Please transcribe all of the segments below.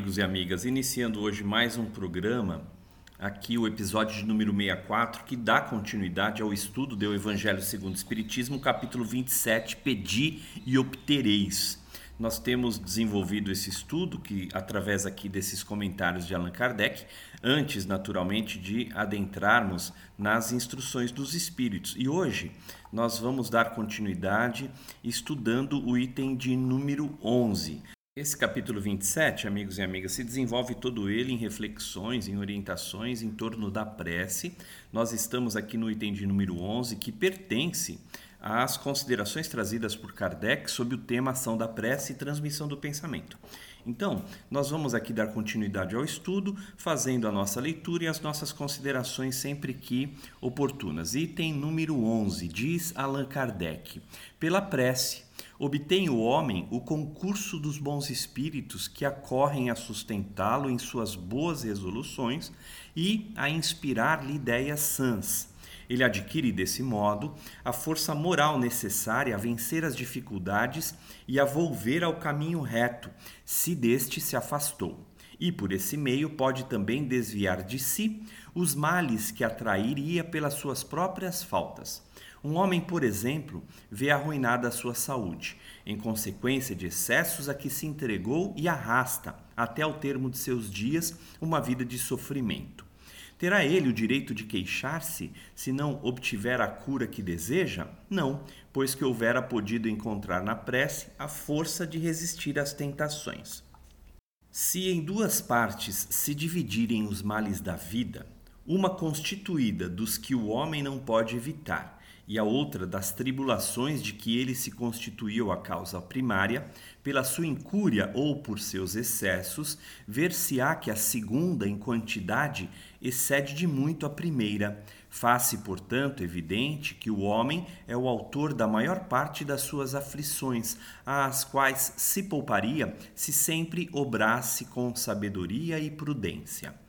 Amigos e amigas. Iniciando hoje mais um programa, aqui o episódio de número 64, que dá continuidade ao estudo do Evangelho segundo o Espiritismo, capítulo 27, Pedi e obtereis. Nós temos desenvolvido esse estudo que através aqui desses comentários de Allan Kardec, antes naturalmente de adentrarmos nas instruções dos espíritos. E hoje nós vamos dar continuidade estudando o item de número 11, esse capítulo 27, amigos e amigas, se desenvolve todo ele em reflexões, em orientações em torno da prece. Nós estamos aqui no item de número 11, que pertence às considerações trazidas por Kardec sobre o tema ação da prece e transmissão do pensamento. Então, nós vamos aqui dar continuidade ao estudo, fazendo a nossa leitura e as nossas considerações sempre que oportunas. Item número 11, diz Allan Kardec: pela prece obtém o homem o concurso dos bons espíritos que acorrem a sustentá-lo em suas boas resoluções e a inspirar-lhe ideias sãs. Ele adquire desse modo a força moral necessária a vencer as dificuldades e a volver ao caminho reto, se deste se afastou. E por esse meio pode também desviar de si os males que atrairia pelas suas próprias faltas. Um homem, por exemplo, vê arruinada a sua saúde, em consequência de excessos a que se entregou e arrasta, até ao termo de seus dias, uma vida de sofrimento. Terá ele o direito de queixar-se se não obtiver a cura que deseja? Não, pois que houvera podido encontrar na prece a força de resistir às tentações. Se em duas partes se dividirem os males da vida, uma constituída dos que o homem não pode evitar, e a outra das tribulações de que ele se constituiu a causa primária, pela sua incúria ou por seus excessos, ver-se-á que a segunda, em quantidade, excede de muito a primeira. Faz-se, portanto, evidente que o homem é o autor da maior parte das suas aflições, às quais se pouparia se sempre obrasse com sabedoria e prudência.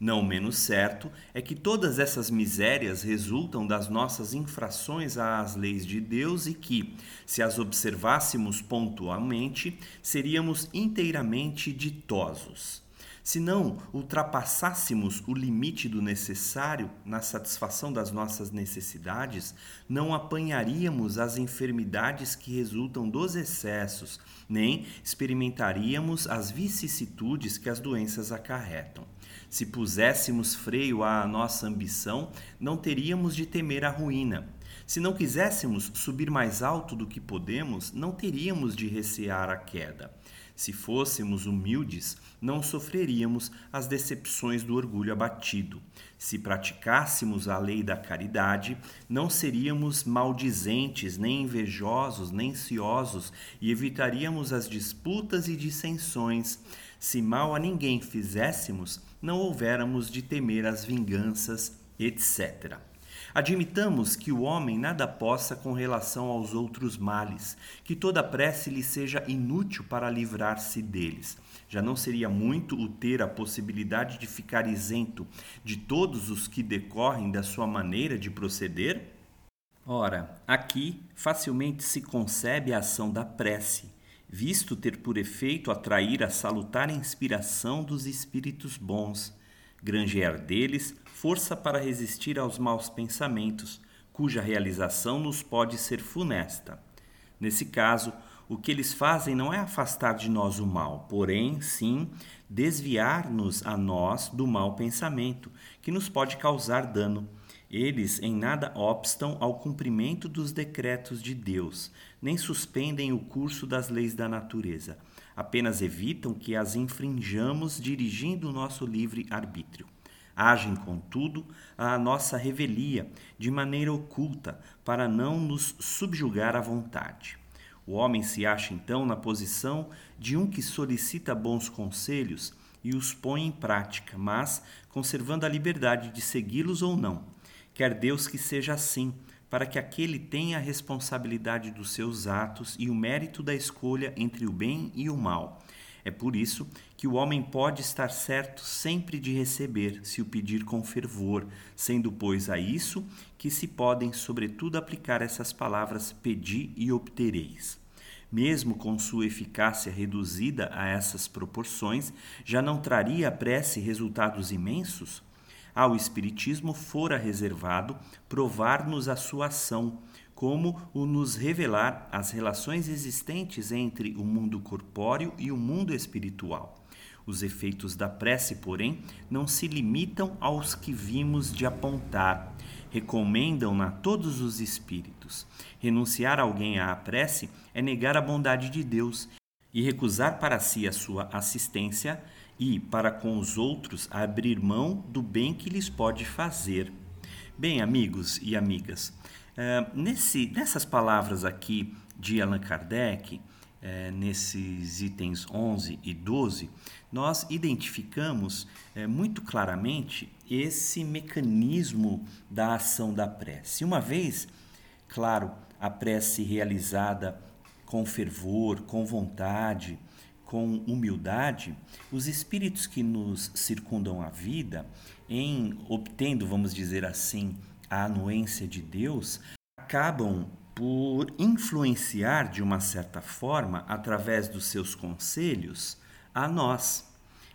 Não menos certo é que todas essas misérias resultam das nossas infrações às leis de Deus e que, se as observássemos pontualmente, seríamos inteiramente ditosos. Se não ultrapassássemos o limite do necessário na satisfação das nossas necessidades, não apanharíamos as enfermidades que resultam dos excessos, nem experimentaríamos as vicissitudes que as doenças acarretam. Se puséssemos freio à nossa ambição, não teríamos de temer a ruína. Se não quiséssemos subir mais alto do que podemos, não teríamos de recear a queda. Se fôssemos humildes, não sofreríamos as decepções do orgulho abatido. Se praticássemos a lei da caridade, não seríamos maldizentes, nem invejosos, nem ciosos e evitaríamos as disputas e dissensões. Se mal a ninguém fizéssemos, não houvéramos de temer as vinganças, etc. Admitamos que o homem nada possa com relação aos outros males, que toda prece lhe seja inútil para livrar-se deles. Já não seria muito o ter a possibilidade de ficar isento de todos os que decorrem da sua maneira de proceder? Ora, aqui facilmente se concebe a ação da prece, visto ter por efeito atrair a salutar inspiração dos espíritos bons granjear deles força para resistir aos maus pensamentos, cuja realização nos pode ser funesta. Nesse caso, o que eles fazem não é afastar de nós o mal, porém, sim, desviar-nos a nós do mau pensamento, que nos pode causar dano. Eles em nada obstam ao cumprimento dos decretos de Deus, nem suspendem o curso das leis da natureza apenas evitam que as infrinjamos dirigindo o nosso livre arbítrio. Agem, contudo, à nossa revelia, de maneira oculta, para não nos subjugar à vontade. O homem se acha então na posição de um que solicita bons conselhos e os põe em prática, mas conservando a liberdade de segui-los ou não. Quer Deus que seja assim, para que aquele tenha a responsabilidade dos seus atos e o mérito da escolha entre o bem e o mal. É por isso que o homem pode estar certo sempre de receber, se o pedir com fervor, sendo, pois, a isso que se podem, sobretudo, aplicar essas palavras: pedi e obtereis. Mesmo com sua eficácia reduzida a essas proporções, já não traria a prece resultados imensos? Ao Espiritismo fora reservado provar-nos a sua ação, como o nos revelar as relações existentes entre o mundo corpóreo e o mundo espiritual. Os efeitos da prece, porém, não se limitam aos que vimos de apontar. Recomendam-na todos os espíritos. Renunciar alguém à prece é negar a bondade de Deus e recusar para si a sua assistência e, para com os outros, abrir mão do bem que lhes pode fazer. Bem, amigos e amigas, uh, nesse, nessas palavras aqui de Allan Kardec, uh, nesses itens 11 e 12, nós identificamos uh, muito claramente esse mecanismo da ação da prece. Uma vez, claro, a prece realizada com fervor, com vontade, com humildade, os espíritos que nos circundam a vida, em obtendo, vamos dizer assim, a anuência de Deus, acabam por influenciar de uma certa forma, através dos seus conselhos, a nós.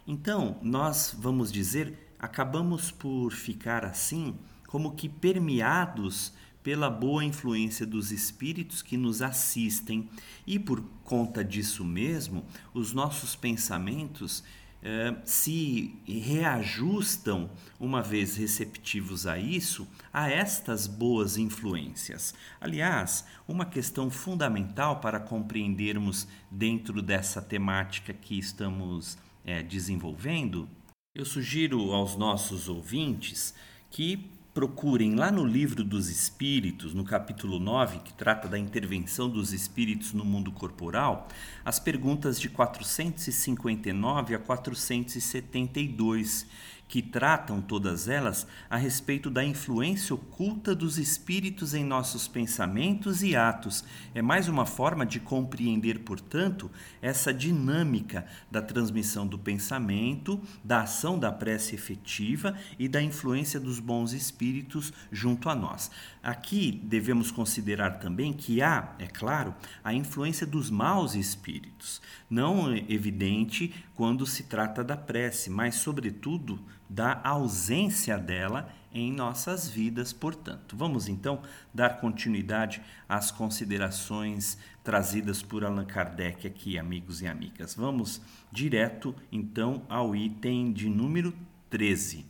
Então, nós vamos dizer, acabamos por ficar assim, como que permeados pela boa influência dos espíritos que nos assistem e por conta disso mesmo, os nossos pensamentos eh, se reajustam, uma vez receptivos a isso, a estas boas influências. Aliás, uma questão fundamental para compreendermos dentro dessa temática que estamos eh, desenvolvendo, eu sugiro aos nossos ouvintes que procurem lá no Livro dos Espíritos, no capítulo 9, que trata da intervenção dos espíritos no mundo corporal, as perguntas de 459 a 472 que tratam todas elas a respeito da influência oculta dos espíritos em nossos pensamentos e atos. É mais uma forma de compreender, portanto, essa dinâmica da transmissão do pensamento, da ação da prece efetiva e da influência dos bons espíritos junto a nós. Aqui devemos considerar também que há, é claro, a influência dos maus espíritos, não evidente quando se trata da prece, mas, sobretudo, da ausência dela em nossas vidas, portanto. Vamos então dar continuidade às considerações trazidas por Allan Kardec aqui, amigos e amigas. Vamos direto então ao item de número 13.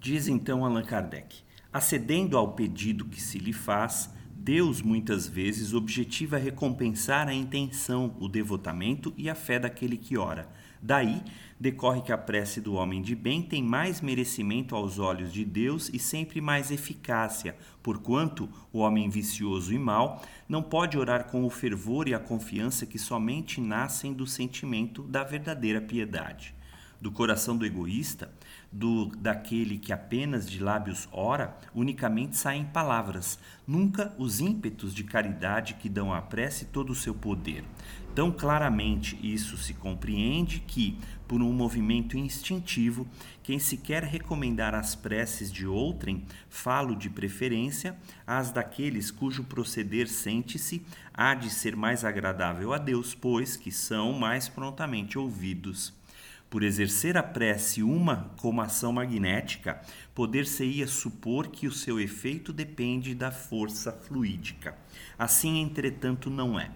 Diz então Allan Kardec: acedendo ao pedido que se lhe faz, Deus muitas vezes objetiva recompensar a intenção, o devotamento e a fé daquele que ora. Daí decorre que a prece do homem de bem tem mais merecimento aos olhos de Deus e sempre mais eficácia, porquanto o homem vicioso e mau não pode orar com o fervor e a confiança que somente nascem do sentimento da verdadeira piedade do coração do egoísta, do daquele que apenas de lábios ora, unicamente saem palavras, nunca os ímpetos de caridade que dão à prece todo o seu poder. Tão claramente isso se compreende que, por um movimento instintivo, quem se quer recomendar as preces de outrem, falo de preferência às daqueles cujo proceder sente-se há de ser mais agradável a Deus, pois que são mais prontamente ouvidos. Por exercer a prece uma como ação magnética, poder-se-ia supor que o seu efeito depende da força fluídica. Assim, entretanto, não é.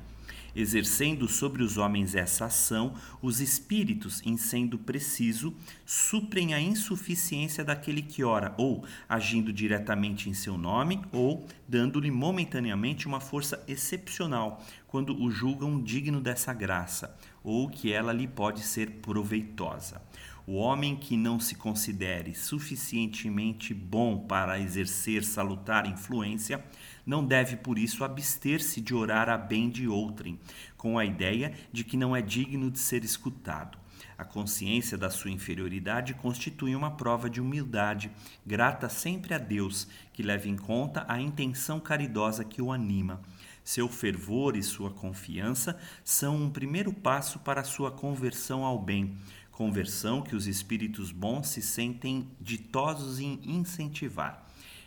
Exercendo sobre os homens essa ação, os espíritos, em sendo preciso, suprem a insuficiência daquele que ora, ou agindo diretamente em seu nome, ou dando-lhe momentaneamente uma força excepcional, quando o julgam digno dessa graça ou que ela lhe pode ser proveitosa. O homem que não se considere suficientemente bom para exercer salutar influência não deve por isso abster-se de orar a bem de outrem, com a ideia de que não é digno de ser escutado. A consciência da sua inferioridade constitui uma prova de humildade, grata sempre a Deus, que leva em conta a intenção caridosa que o anima seu fervor e sua confiança são um primeiro passo para a sua conversão ao bem, conversão que os espíritos bons se sentem ditosos em incentivar.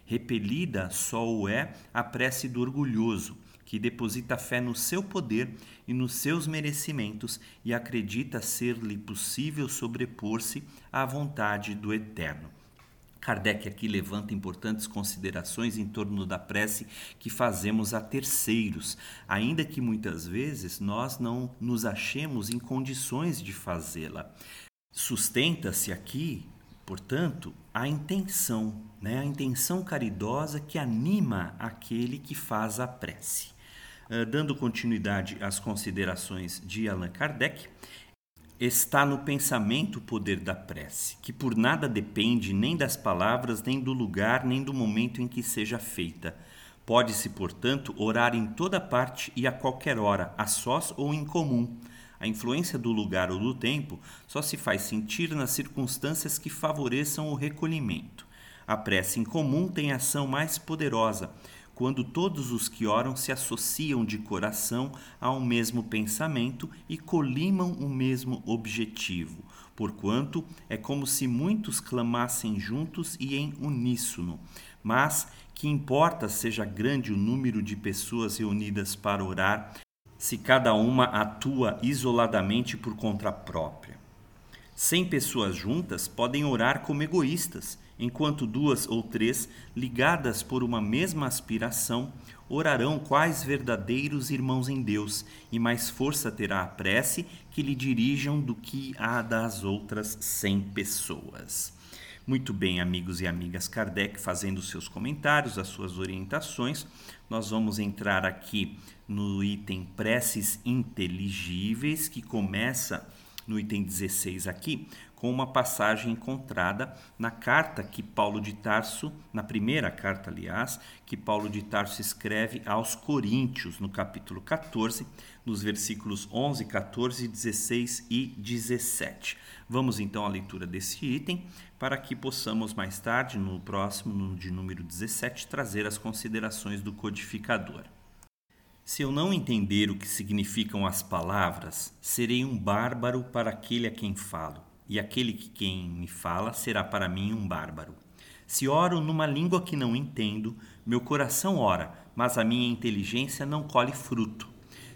Repelida só o é a prece do orgulhoso, que deposita fé no seu poder e nos seus merecimentos e acredita ser-lhe possível sobrepor-se à vontade do Eterno. Kardec aqui levanta importantes considerações em torno da prece que fazemos a terceiros, ainda que muitas vezes nós não nos achemos em condições de fazê-la. Sustenta-se aqui, portanto, a intenção, né? a intenção caridosa que anima aquele que faz a prece. Uh, dando continuidade às considerações de Allan Kardec, Está no pensamento o poder da prece, que por nada depende nem das palavras, nem do lugar, nem do momento em que seja feita. Pode-se, portanto, orar em toda parte e a qualquer hora, a sós ou em comum. A influência do lugar ou do tempo só se faz sentir nas circunstâncias que favoreçam o recolhimento. A prece em comum tem ação mais poderosa, quando todos os que oram se associam de coração a um mesmo pensamento e colimam o mesmo objetivo, porquanto é como se muitos clamassem juntos e em uníssono. Mas que importa seja grande o número de pessoas reunidas para orar, se cada uma atua isoladamente por conta própria. Cem pessoas juntas podem orar como egoístas enquanto duas ou três, ligadas por uma mesma aspiração, orarão quais verdadeiros irmãos em Deus, e mais força terá a prece que lhe dirijam do que a das outras cem pessoas. Muito bem, amigos e amigas, Kardec fazendo seus comentários, as suas orientações. Nós vamos entrar aqui no item preces inteligíveis, que começa no item 16 aqui, com uma passagem encontrada na carta que Paulo de Tarso, na primeira carta, aliás, que Paulo de Tarso escreve aos Coríntios, no capítulo 14, nos versículos 11, 14, 16 e 17. Vamos então à leitura desse item, para que possamos mais tarde, no próximo, no de número 17, trazer as considerações do codificador. Se eu não entender o que significam as palavras, serei um bárbaro para aquele a quem falo e aquele que quem me fala será para mim um bárbaro. Se oro numa língua que não entendo, meu coração ora, mas a minha inteligência não colhe fruto.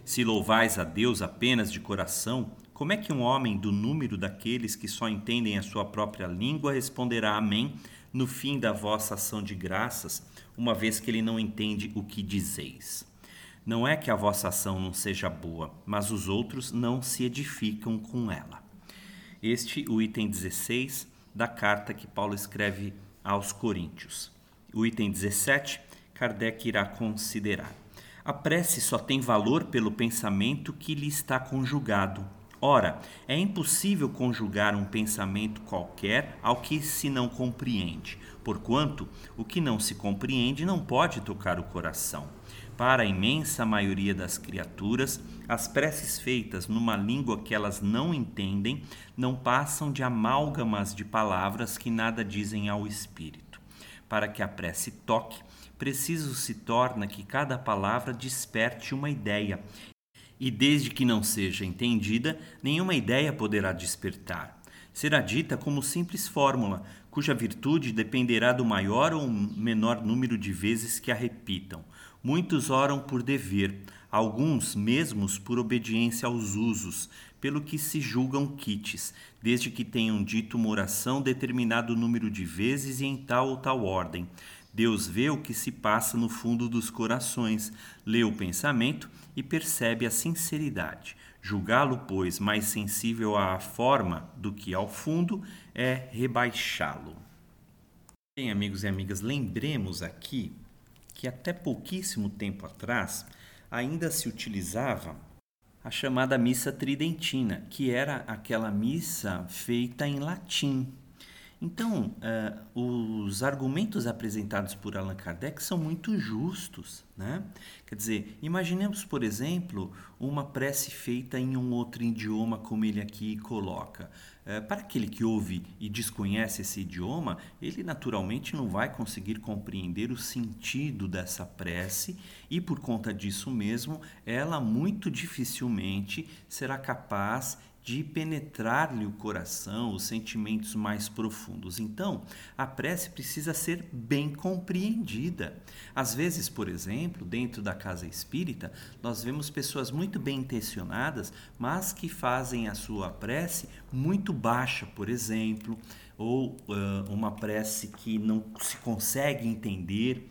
Se louvais a Deus apenas de coração, como é que um homem do número daqueles que só entendem a sua própria língua responderá Amém no fim da vossa ação de graças, uma vez que ele não entende o que dizeis? Não é que a vossa ação não seja boa, mas os outros não se edificam com ela. Este o item 16 da carta que Paulo escreve aos Coríntios. O item 17, Kardec irá considerar. A prece só tem valor pelo pensamento que lhe está conjugado. Ora, é impossível conjugar um pensamento qualquer ao que se não compreende, porquanto o que não se compreende não pode tocar o coração. Para a imensa maioria das criaturas, as preces feitas numa língua que elas não entendem não passam de amálgamas de palavras que nada dizem ao espírito. Para que a prece toque, preciso se torna que cada palavra desperte uma ideia, e desde que não seja entendida, nenhuma ideia poderá despertar. Será dita como simples fórmula, cuja virtude dependerá do maior ou menor número de vezes que a repitam. Muitos oram por dever, alguns mesmos por obediência aos usos, pelo que se julgam quites, desde que tenham dito uma oração determinado número de vezes e em tal ou tal ordem. Deus vê o que se passa no fundo dos corações, lê o pensamento e percebe a sinceridade. Julgá-lo, pois, mais sensível à forma do que ao fundo é rebaixá-lo. Bem, amigos e amigas, lembremos aqui que até pouquíssimo tempo atrás ainda se utilizava a chamada missa tridentina, que era aquela missa feita em latim, então, uh, os argumentos apresentados por Allan Kardec são muito justos. Né? Quer dizer, imaginemos, por exemplo, uma prece feita em um outro idioma, como ele aqui coloca. Uh, para aquele que ouve e desconhece esse idioma, ele naturalmente não vai conseguir compreender o sentido dessa prece e, por conta disso mesmo, ela muito dificilmente será capaz de penetrar-lhe o coração, os sentimentos mais profundos. Então, a prece precisa ser bem compreendida. Às vezes, por exemplo, dentro da casa espírita, nós vemos pessoas muito bem intencionadas, mas que fazem a sua prece muito baixa, por exemplo, ou uh, uma prece que não se consegue entender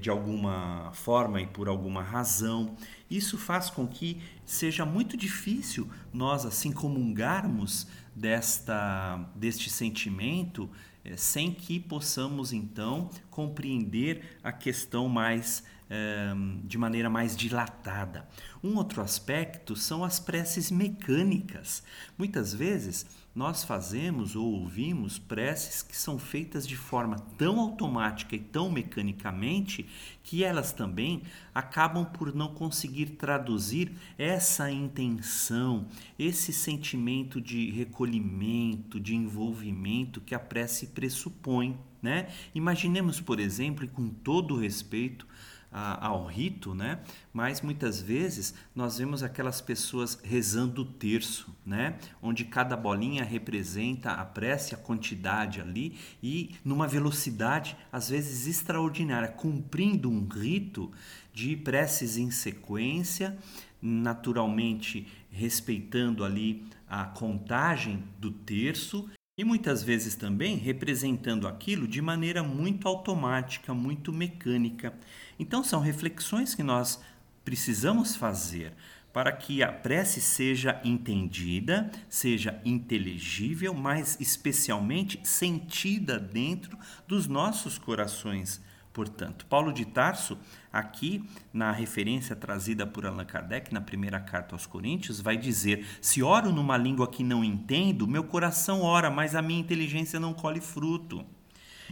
de alguma forma e por alguma razão. Isso faz com que seja muito difícil nós assim comungarmos desta deste sentimento é, sem que possamos então compreender a questão mais é, de maneira mais dilatada. Um outro aspecto são as preces mecânicas. Muitas vezes nós fazemos ou ouvimos preces que são feitas de forma tão automática e tão mecanicamente que elas também acabam por não conseguir traduzir essa intenção, esse sentimento de recolhimento, de envolvimento que a prece pressupõe. Né? Imaginemos, por exemplo, e com todo respeito, a, ao rito, né? Mas muitas vezes nós vemos aquelas pessoas rezando o terço, né? Onde cada bolinha representa a prece, a quantidade ali e numa velocidade às vezes extraordinária, cumprindo um rito de preces em sequência, naturalmente respeitando ali a contagem do terço e muitas vezes também representando aquilo de maneira muito automática, muito mecânica. Então, são reflexões que nós precisamos fazer para que a prece seja entendida, seja inteligível, mas especialmente sentida dentro dos nossos corações Portanto, Paulo de Tarso, aqui na referência trazida por Allan Kardec na primeira carta aos Coríntios, vai dizer: Se oro numa língua que não entendo, meu coração ora, mas a minha inteligência não colhe fruto.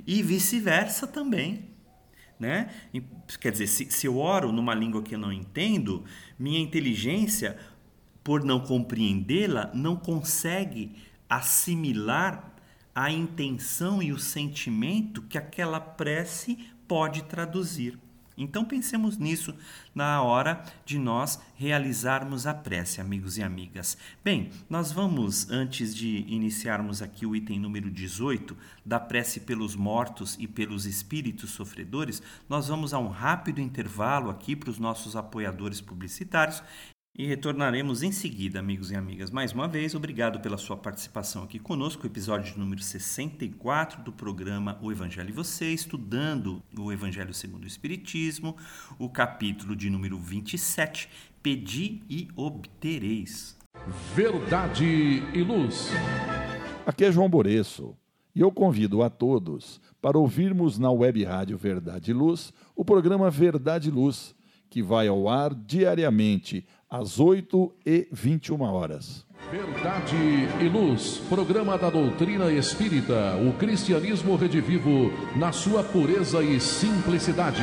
E vice-versa também. Né? Quer dizer, se, se eu oro numa língua que eu não entendo, minha inteligência, por não compreendê-la, não consegue assimilar a intenção e o sentimento que aquela prece pode traduzir. Então pensemos nisso na hora de nós realizarmos a prece, amigos e amigas. Bem, nós vamos, antes de iniciarmos aqui o item número 18, da prece pelos mortos e pelos espíritos sofredores, nós vamos a um rápido intervalo aqui para os nossos apoiadores publicitários e retornaremos em seguida, amigos e amigas. Mais uma vez, obrigado pela sua participação aqui conosco, episódio número 64 do programa O Evangelho e Você, estudando o Evangelho segundo o Espiritismo, o capítulo de número 27, Pedi e obtereis. Verdade e luz. Aqui é João Boreço. E eu convido a todos para ouvirmos na Web Rádio Verdade e Luz o programa Verdade e Luz, que vai ao ar diariamente às 8 e 21 horas. Verdade e Luz, programa da doutrina espírita, o cristianismo redivivo na sua pureza e simplicidade.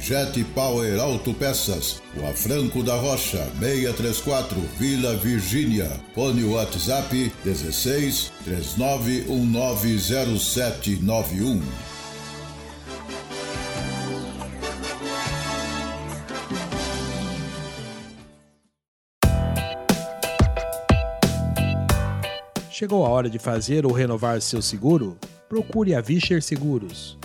Jet Power Autopeças, Rua Franco da Rocha, 634, Vila Virgínia. Fone WhatsApp 16 39190791. Chegou a hora de fazer ou renovar seu seguro? Procure a Vischer Seguros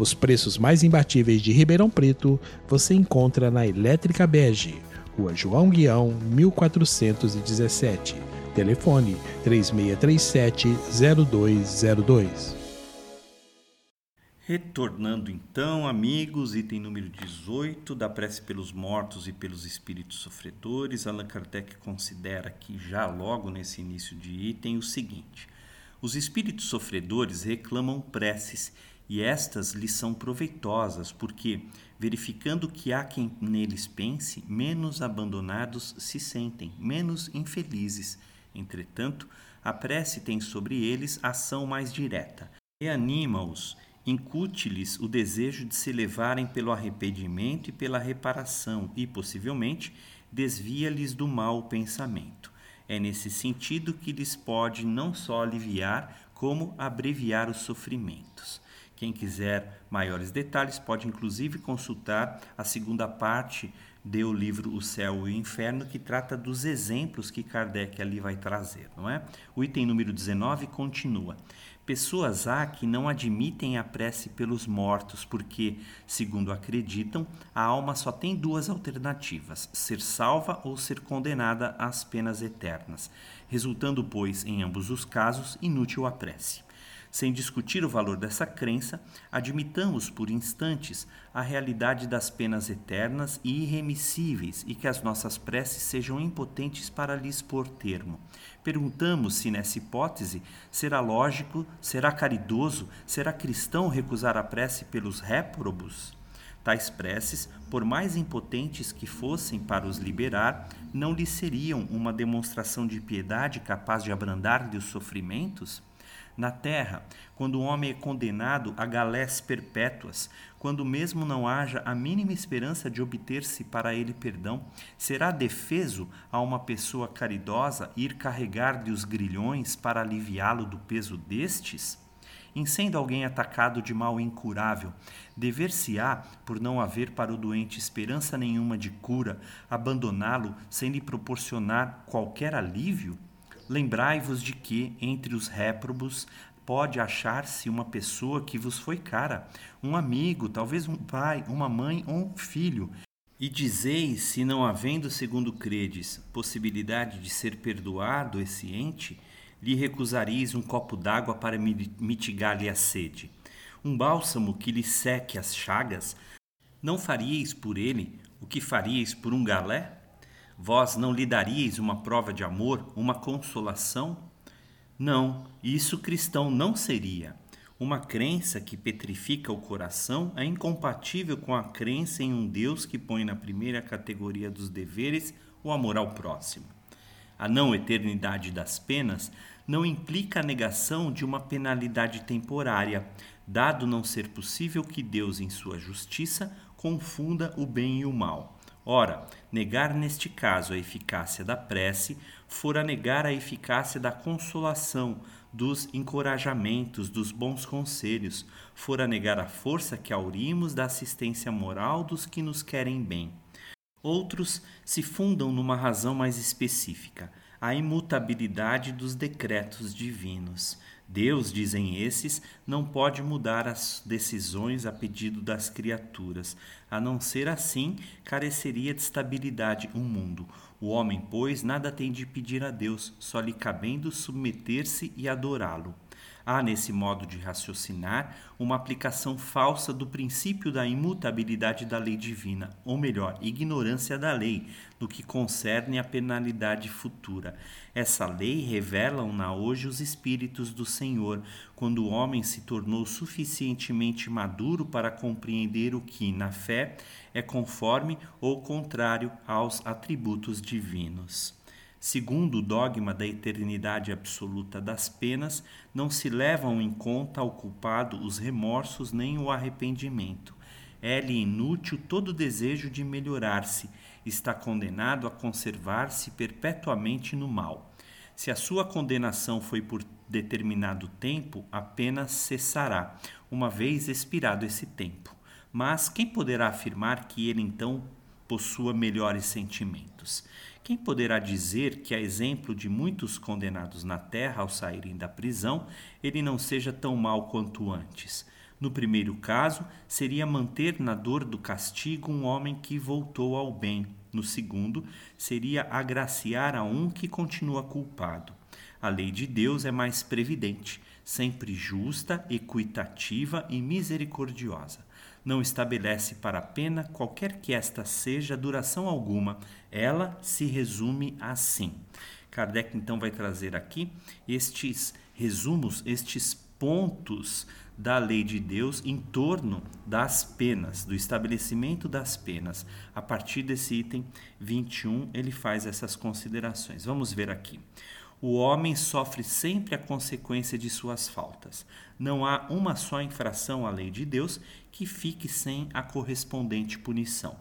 Os preços mais imbatíveis de Ribeirão Preto você encontra na Elétrica Bege, Rua João Guião, 1417. Telefone 3637-0202. Retornando então, amigos, item número 18 da prece pelos mortos e pelos espíritos sofredores, Allan Kardec considera aqui já logo nesse início de item o seguinte: os espíritos sofredores reclamam preces e estas lhes são proveitosas, porque, verificando que há quem neles pense, menos abandonados se sentem, menos infelizes. Entretanto, a prece tem sobre eles ação mais direta. Reanima-os, incute-lhes o desejo de se levarem pelo arrependimento e pela reparação, e, possivelmente, desvia-lhes do mau pensamento. É nesse sentido que lhes pode não só aliviar, como abreviar os sofrimentos. Quem quiser maiores detalhes pode inclusive consultar a segunda parte do livro O Céu e o Inferno, que trata dos exemplos que Kardec ali vai trazer, não é? O item número 19 continua. Pessoas há que não admitem a prece pelos mortos, porque, segundo acreditam, a alma só tem duas alternativas: ser salva ou ser condenada às penas eternas, resultando, pois, em ambos os casos, inútil a prece. Sem discutir o valor dessa crença, admitamos por instantes a realidade das penas eternas e irremissíveis e que as nossas preces sejam impotentes para lhes pôr termo. Perguntamos se, nessa hipótese, será lógico, será caridoso, será cristão recusar a prece pelos réprobos? Tais preces, por mais impotentes que fossem para os liberar, não lhes seriam uma demonstração de piedade capaz de abrandar-lhe os sofrimentos? Na terra, quando o homem é condenado a galés perpétuas, quando mesmo não haja a mínima esperança de obter-se para ele perdão, será defeso a uma pessoa caridosa ir carregar-lhe os grilhões para aliviá-lo do peso destes? Em sendo alguém atacado de mal incurável, dever-se-á, por não haver para o doente esperança nenhuma de cura, abandoná-lo sem lhe proporcionar qualquer alívio? Lembrai-vos de que, entre os réprobos, pode achar-se uma pessoa que vos foi cara, um amigo, talvez um pai, uma mãe ou um filho. E dizeis, se não havendo, segundo credes, possibilidade de ser perdoado esse ente, lhe recusareis um copo d'água para mitigar-lhe a sede. Um bálsamo que lhe seque as chagas, não faríeis por ele o que faríeis por um galé? Vós não lhe daríeis uma prova de amor, uma consolação? Não, isso cristão não seria. Uma crença que petrifica o coração é incompatível com a crença em um Deus que põe na primeira categoria dos deveres o amor ao próximo. A não eternidade das penas não implica a negação de uma penalidade temporária, dado não ser possível que Deus, em sua justiça, confunda o bem e o mal. Ora, negar neste caso a eficácia da prece fora negar a eficácia da consolação, dos encorajamentos, dos bons conselhos, fora negar a força que aurimos da assistência moral dos que nos querem bem. Outros se fundam numa razão mais específica, a imutabilidade dos decretos divinos. Deus, dizem esses, não pode mudar as decisões a pedido das criaturas. A não ser assim, careceria de estabilidade o um mundo. O homem, pois, nada tem de pedir a Deus, só lhe cabendo submeter-se e adorá-lo. Há nesse modo de raciocinar uma aplicação falsa do princípio da imutabilidade da lei divina, ou melhor, ignorância da lei, no que concerne à penalidade futura. Essa lei revelam-na hoje os Espíritos do Senhor, quando o homem se tornou suficientemente maduro para compreender o que, na fé, é conforme ou contrário aos atributos divinos. Segundo o dogma da eternidade absoluta das penas, não se levam em conta ao culpado os remorsos nem o arrependimento. É-lhe inútil todo desejo de melhorar-se, está condenado a conservar-se perpetuamente no mal. Se a sua condenação foi por determinado tempo, a pena cessará, uma vez expirado esse tempo. Mas quem poderá afirmar que ele então possua melhores sentimentos? Quem poderá dizer que, a exemplo de muitos condenados na terra ao saírem da prisão, ele não seja tão mau quanto antes? No primeiro caso, seria manter na dor do castigo um homem que voltou ao bem. No segundo, seria agraciar a um que continua culpado. A lei de Deus é mais previdente, sempre justa, equitativa e misericordiosa não estabelece para a pena, qualquer que esta seja, duração alguma. Ela se resume assim. Kardec então vai trazer aqui estes resumos, estes pontos da lei de Deus em torno das penas, do estabelecimento das penas. A partir desse item 21, ele faz essas considerações. Vamos ver aqui. O homem sofre sempre a consequência de suas faltas. Não há uma só infração à lei de Deus que fique sem a correspondente punição.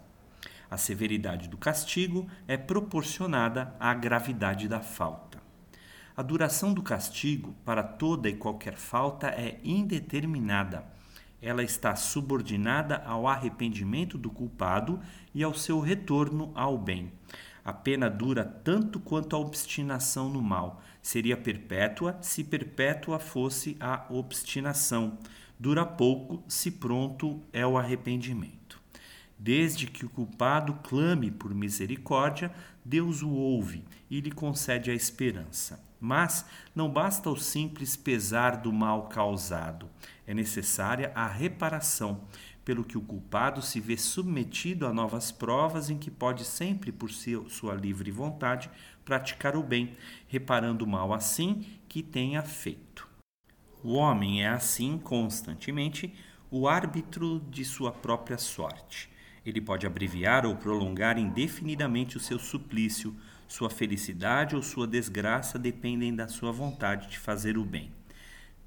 A severidade do castigo é proporcionada à gravidade da falta. A duração do castigo para toda e qualquer falta é indeterminada. Ela está subordinada ao arrependimento do culpado e ao seu retorno ao bem. A pena dura tanto quanto a obstinação no mal. Seria perpétua se perpétua fosse a obstinação. Dura pouco se pronto é o arrependimento. Desde que o culpado clame por misericórdia, Deus o ouve e lhe concede a esperança. Mas não basta o simples pesar do mal causado, é necessária a reparação pelo que o culpado se vê submetido a novas provas em que pode sempre, por sua livre vontade, praticar o bem, reparando o mal assim que tenha feito. O homem é assim constantemente o árbitro de sua própria sorte. Ele pode abreviar ou prolongar indefinidamente o seu suplício, sua felicidade ou sua desgraça dependem da sua vontade de fazer o bem.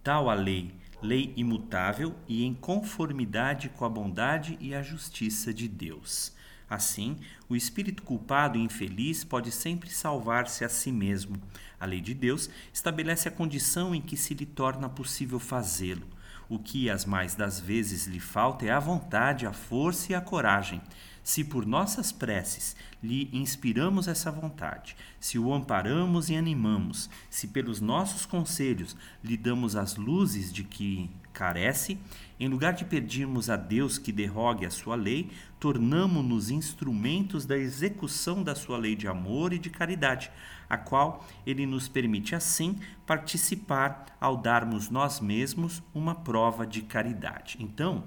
Tal a lei lei imutável e em conformidade com a bondade e a justiça de Deus. Assim, o espírito culpado e infeliz pode sempre salvar-se a si mesmo. A lei de Deus estabelece a condição em que se lhe torna possível fazê-lo. O que as mais das vezes lhe falta é a vontade, a força e a coragem. Se por nossas preces lhe inspiramos essa vontade, se o amparamos e animamos, se pelos nossos conselhos lhe damos as luzes de que carece, em lugar de pedirmos a Deus que derrogue a sua lei, tornamo-nos instrumentos da execução da sua lei de amor e de caridade, a qual ele nos permite assim participar ao darmos nós mesmos uma prova de caridade. Então,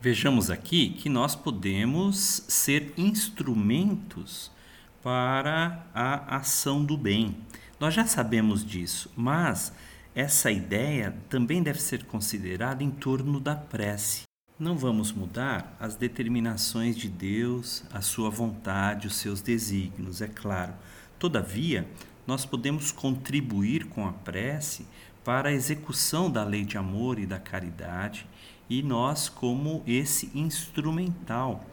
Vejamos aqui que nós podemos ser instrumentos para a ação do bem. Nós já sabemos disso, mas essa ideia também deve ser considerada em torno da prece. Não vamos mudar as determinações de Deus, a sua vontade, os seus desígnios, é claro. Todavia, nós podemos contribuir com a prece para a execução da lei de amor e da caridade e nós como esse instrumental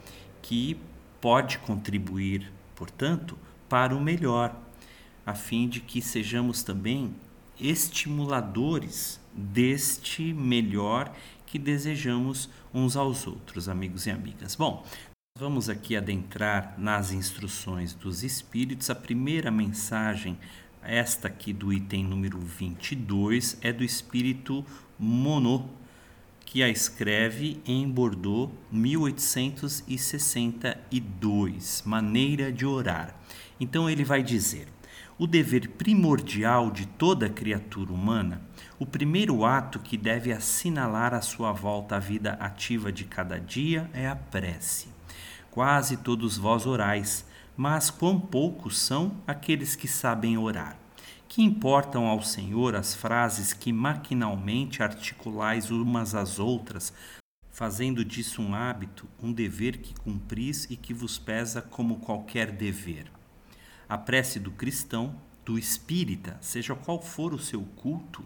que pode contribuir, portanto, para o melhor, a fim de que sejamos também estimuladores deste melhor que desejamos uns aos outros, amigos e amigas. Bom, vamos aqui adentrar nas instruções dos espíritos. A primeira mensagem, esta aqui do item número 22, é do espírito Monô, que a escreve em Bordeaux, 1862, Maneira de Orar. Então ele vai dizer: o dever primordial de toda criatura humana, o primeiro ato que deve assinalar a sua volta à vida ativa de cada dia é a prece. Quase todos vós orais, mas quão poucos são aqueles que sabem orar. Que importam ao Senhor as frases que maquinalmente articulais umas às outras, fazendo disso um hábito, um dever que cumpris e que vos pesa como qualquer dever. A prece do cristão, do espírita, seja qual for o seu culto,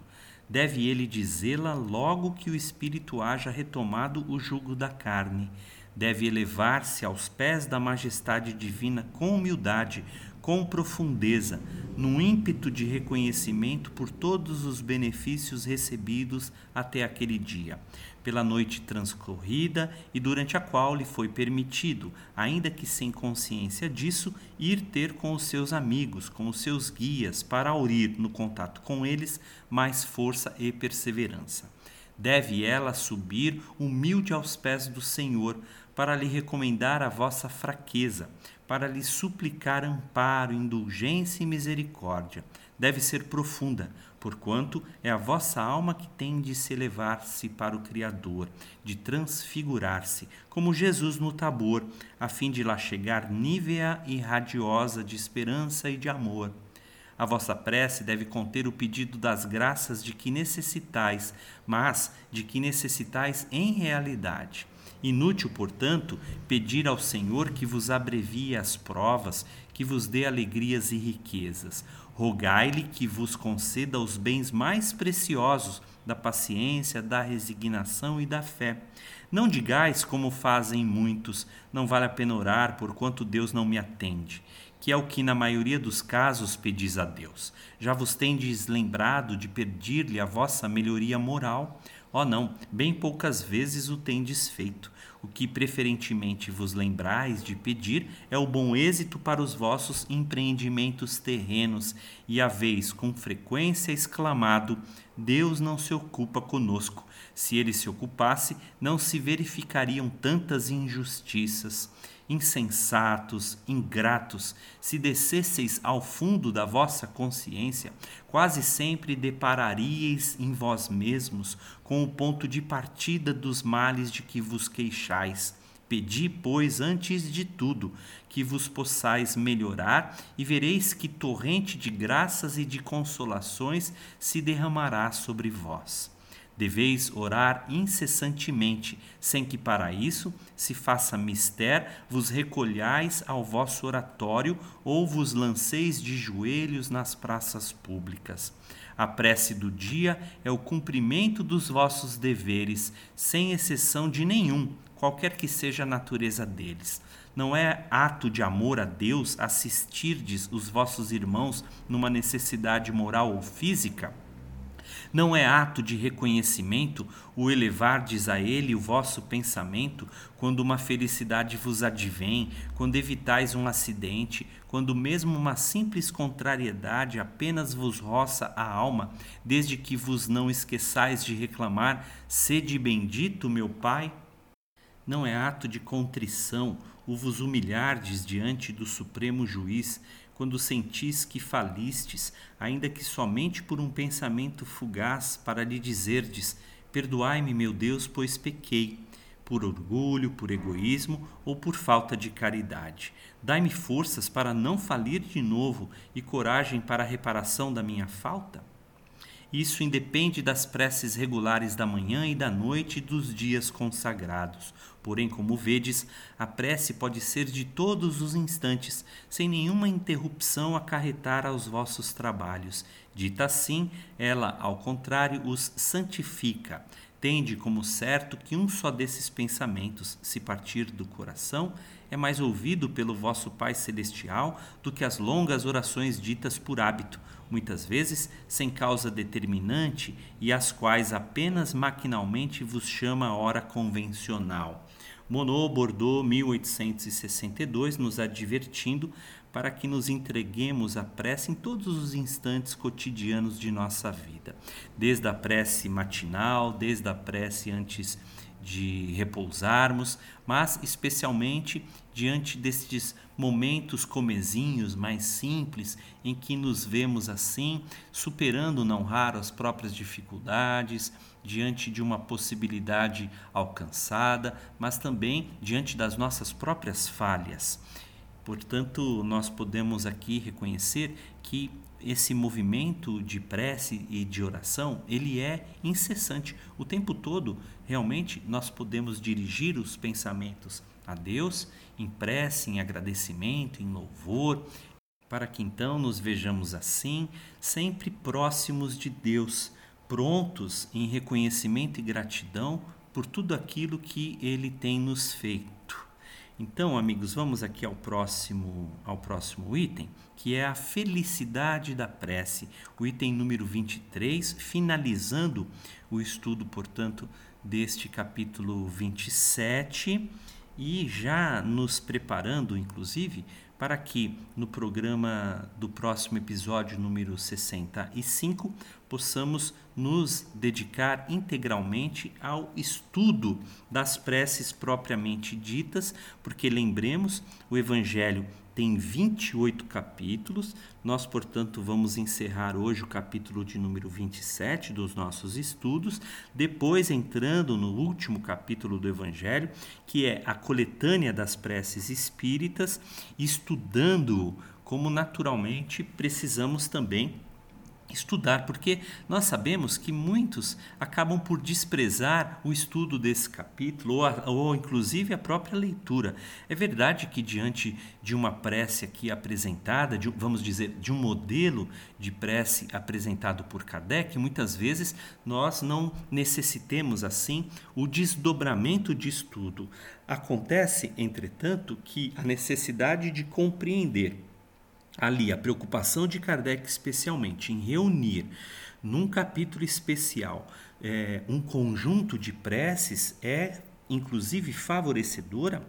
deve ele dizê-la logo que o espírito haja retomado o jugo da carne. Deve elevar-se aos pés da majestade divina com humildade, com profundeza, num ímpeto de reconhecimento por todos os benefícios recebidos até aquele dia, pela noite transcorrida e durante a qual lhe foi permitido, ainda que sem consciência disso, ir ter com os seus amigos, com os seus guias, para aurir no contato com eles mais força e perseverança. Deve ela subir humilde aos pés do Senhor, para lhe recomendar a vossa fraqueza, para lhe suplicar amparo, indulgência e misericórdia. Deve ser profunda, porquanto é a vossa alma que tem de se elevar-se para o Criador, de transfigurar-se, como Jesus no Tabor, a fim de lá chegar nívea e radiosa de esperança e de amor. A vossa prece deve conter o pedido das graças de que necessitais, mas de que necessitais em realidade Inútil, portanto, pedir ao Senhor que vos abrevie as provas, que vos dê alegrias e riquezas. Rogai-lhe que vos conceda os bens mais preciosos da paciência, da resignação e da fé. Não digais como fazem muitos, não vale a pena orar, porquanto Deus não me atende, que é o que na maioria dos casos pedis a Deus. Já vos tendes lembrado de pedir-lhe a vossa melhoria moral? Oh, não, bem poucas vezes o tendes feito. O que preferentemente vos lembrais de pedir é o bom êxito para os vossos empreendimentos terrenos, e haveis com frequência exclamado: Deus não se ocupa conosco. Se ele se ocupasse, não se verificariam tantas injustiças insensatos, ingratos, se descesseis ao fundo da vossa consciência, quase sempre depararíeis em vós mesmos com o ponto de partida dos males de que vos queixais. Pedi, pois, antes de tudo, que vos possais melhorar, e vereis que torrente de graças e de consolações se derramará sobre vós. Deveis orar incessantemente, sem que para isso se faça mister, vos recolhais ao vosso oratório ou vos lanceis de joelhos nas praças públicas. A prece do dia é o cumprimento dos vossos deveres, sem exceção de nenhum, qualquer que seja a natureza deles. Não é ato de amor a Deus assistirdes os vossos irmãos numa necessidade moral ou física? Não é ato de reconhecimento o elevardes a ele o vosso pensamento, quando uma felicidade vos advém, quando evitais um acidente, quando mesmo uma simples contrariedade apenas vos roça a alma, desde que vos não esqueçais de reclamar: Sede bendito, meu Pai? Não é ato de contrição o vos humilhardes diante do Supremo Juiz, quando sentis que falistes, ainda que somente por um pensamento fugaz, para lhe dizerdes: Perdoai-me, meu Deus, pois pequei, por orgulho, por egoísmo ou por falta de caridade. Dai-me forças para não falir de novo e coragem para a reparação da minha falta? Isso independe das preces regulares da manhã e da noite e dos dias consagrados. Porém, como vedes, a prece pode ser de todos os instantes, sem nenhuma interrupção acarretar aos vossos trabalhos. Dita assim, ela, ao contrário, os santifica. Tende como certo que um só desses pensamentos, se partir do coração, é mais ouvido pelo vosso Pai Celestial do que as longas orações ditas por hábito muitas vezes sem causa determinante e as quais apenas maquinalmente vos chama a hora convencional. Monod Bordeaux, 1862, nos advertindo para que nos entreguemos à prece em todos os instantes cotidianos de nossa vida, desde a prece matinal, desde a prece antes de repousarmos, mas especialmente diante destes momentos comezinhos mais simples em que nos vemos assim, superando não raro as próprias dificuldades, diante de uma possibilidade alcançada, mas também diante das nossas próprias falhas. Portanto, nós podemos aqui reconhecer que esse movimento de prece e de oração, ele é incessante. O tempo todo, realmente, nós podemos dirigir os pensamentos a Deus em prece, em agradecimento, em louvor, para que então nos vejamos assim, sempre próximos de Deus, prontos em reconhecimento e gratidão por tudo aquilo que ele tem nos feito. Então, amigos, vamos aqui ao próximo, ao próximo item, que é a felicidade da prece. O item número 23, finalizando o estudo, portanto, deste capítulo 27 e já nos preparando, inclusive, para que no programa do próximo episódio número 65 possamos nos dedicar integralmente ao estudo das preces propriamente ditas, porque lembremos, o evangelho tem 28 capítulos. Nós, portanto, vamos encerrar hoje o capítulo de número 27 dos nossos estudos, depois entrando no último capítulo do Evangelho, que é a coletânea das preces espíritas, estudando como naturalmente precisamos também estudar, porque nós sabemos que muitos acabam por desprezar o estudo desse capítulo ou, a, ou inclusive a própria leitura. É verdade que diante de uma prece aqui apresentada, de, vamos dizer, de um modelo de prece apresentado por Kardec, muitas vezes nós não necessitemos assim o desdobramento de estudo. Acontece, entretanto, que a necessidade de compreender ali a preocupação de Kardec especialmente em reunir num capítulo especial é, um conjunto de preces é inclusive favorecedora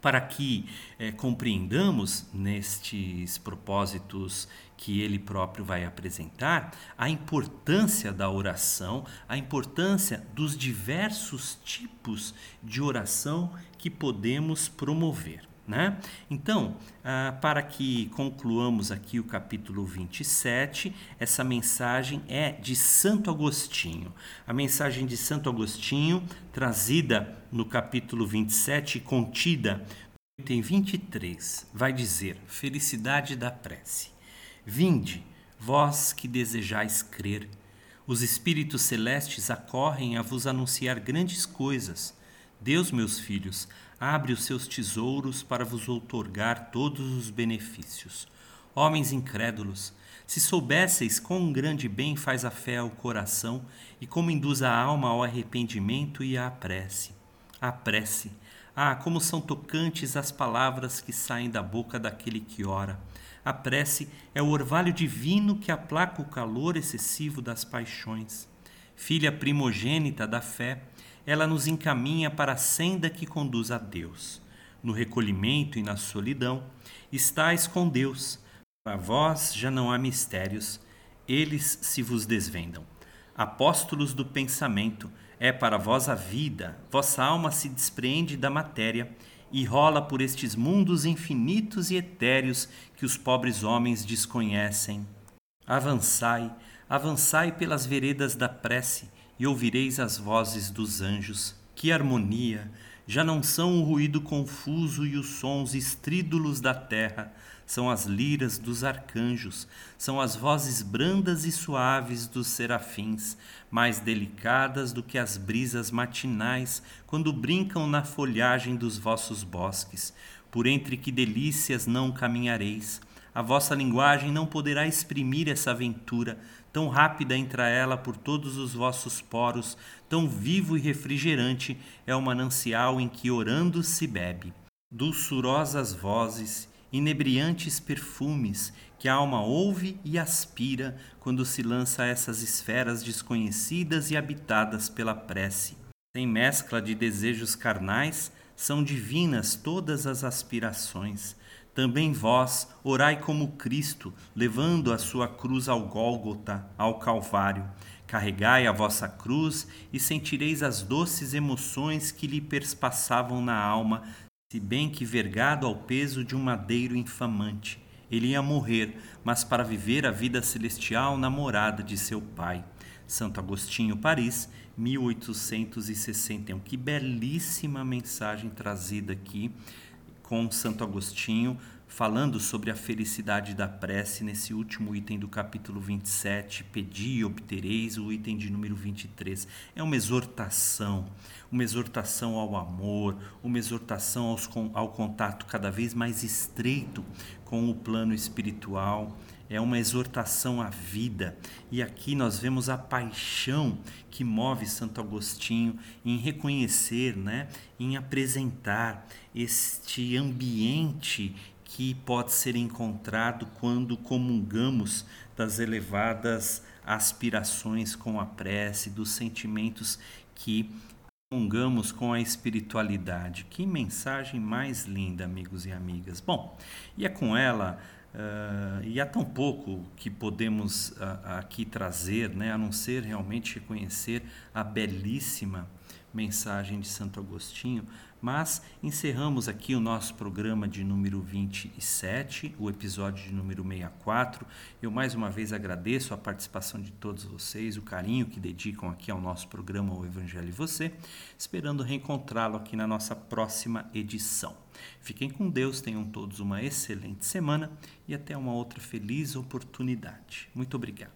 para que é, compreendamos nestes propósitos que ele próprio vai apresentar a importância da oração, a importância dos diversos tipos de oração que podemos promover. Né? Então, ah, para que concluamos aqui o capítulo 27, essa mensagem é de Santo Agostinho. A mensagem de Santo Agostinho, trazida no capítulo 27 e contida no item 23, vai dizer: Felicidade da prece. Vinde, vós que desejais crer, os espíritos celestes acorrem a vos anunciar grandes coisas. Deus, meus filhos, abre os seus tesouros para vos outorgar todos os benefícios. Homens incrédulos, se soubesseis quão grande bem faz a fé ao coração e como induz a alma ao arrependimento e à prece. A prece. Ah, como são tocantes as palavras que saem da boca daquele que ora. A prece é o orvalho divino que aplaca o calor excessivo das paixões. Filha primogênita da fé, ela nos encaminha para a senda que conduz a Deus. No recolhimento e na solidão, estais com Deus. Para vós já não há mistérios, eles se vos desvendam. Apóstolos do pensamento, é para vós a vida, vossa alma se despreende da matéria e rola por estes mundos infinitos e etéreos que os pobres homens desconhecem. Avançai, avançai pelas veredas da prece e ouvireis as vozes dos anjos. Que harmonia! Já não são o ruído confuso e os sons estrídulos da terra, são as liras dos arcanjos, são as vozes brandas e suaves dos serafins, mais delicadas do que as brisas matinais quando brincam na folhagem dos vossos bosques. Por entre que delícias não caminhareis, a vossa linguagem não poderá exprimir essa aventura, tão rápida entra ela por todos os vossos poros, tão vivo e refrigerante é o manancial em que orando se bebe. Dulçurosas vozes, inebriantes perfumes que a alma ouve e aspira quando se lança a essas esferas desconhecidas e habitadas pela prece. Sem mescla de desejos carnais, são divinas todas as aspirações. Também vós orai como Cristo, levando a sua cruz ao Gólgota, ao Calvário. Carregai a vossa cruz e sentireis as doces emoções que lhe perspassavam na alma, se bem que vergado ao peso de um madeiro infamante. Ele ia morrer, mas para viver a vida celestial na morada de seu pai. Santo Agostinho, Paris, 1861. Que belíssima mensagem trazida aqui com Santo Agostinho, falando sobre a felicidade da prece nesse último item do capítulo 27, pedi e obtereis, o item de número 23. É uma exortação, uma exortação ao amor, uma exortação aos, ao contato cada vez mais estreito com o plano espiritual é uma exortação à vida. E aqui nós vemos a paixão que move Santo Agostinho em reconhecer, né, em apresentar este ambiente que pode ser encontrado quando comungamos das elevadas aspirações com a prece, dos sentimentos que comungamos com a espiritualidade. Que mensagem mais linda, amigos e amigas. Bom, e é com ela Uh, e há tão pouco que podemos uh, aqui trazer, né, a não ser realmente reconhecer a belíssima mensagem de Santo Agostinho, mas encerramos aqui o nosso programa de número 27, o episódio de número 64. Eu mais uma vez agradeço a participação de todos vocês, o carinho que dedicam aqui ao nosso programa O Evangelho e Você, esperando reencontrá-lo aqui na nossa próxima edição. Fiquem com Deus, tenham todos uma excelente semana e até uma outra feliz oportunidade. Muito obrigado.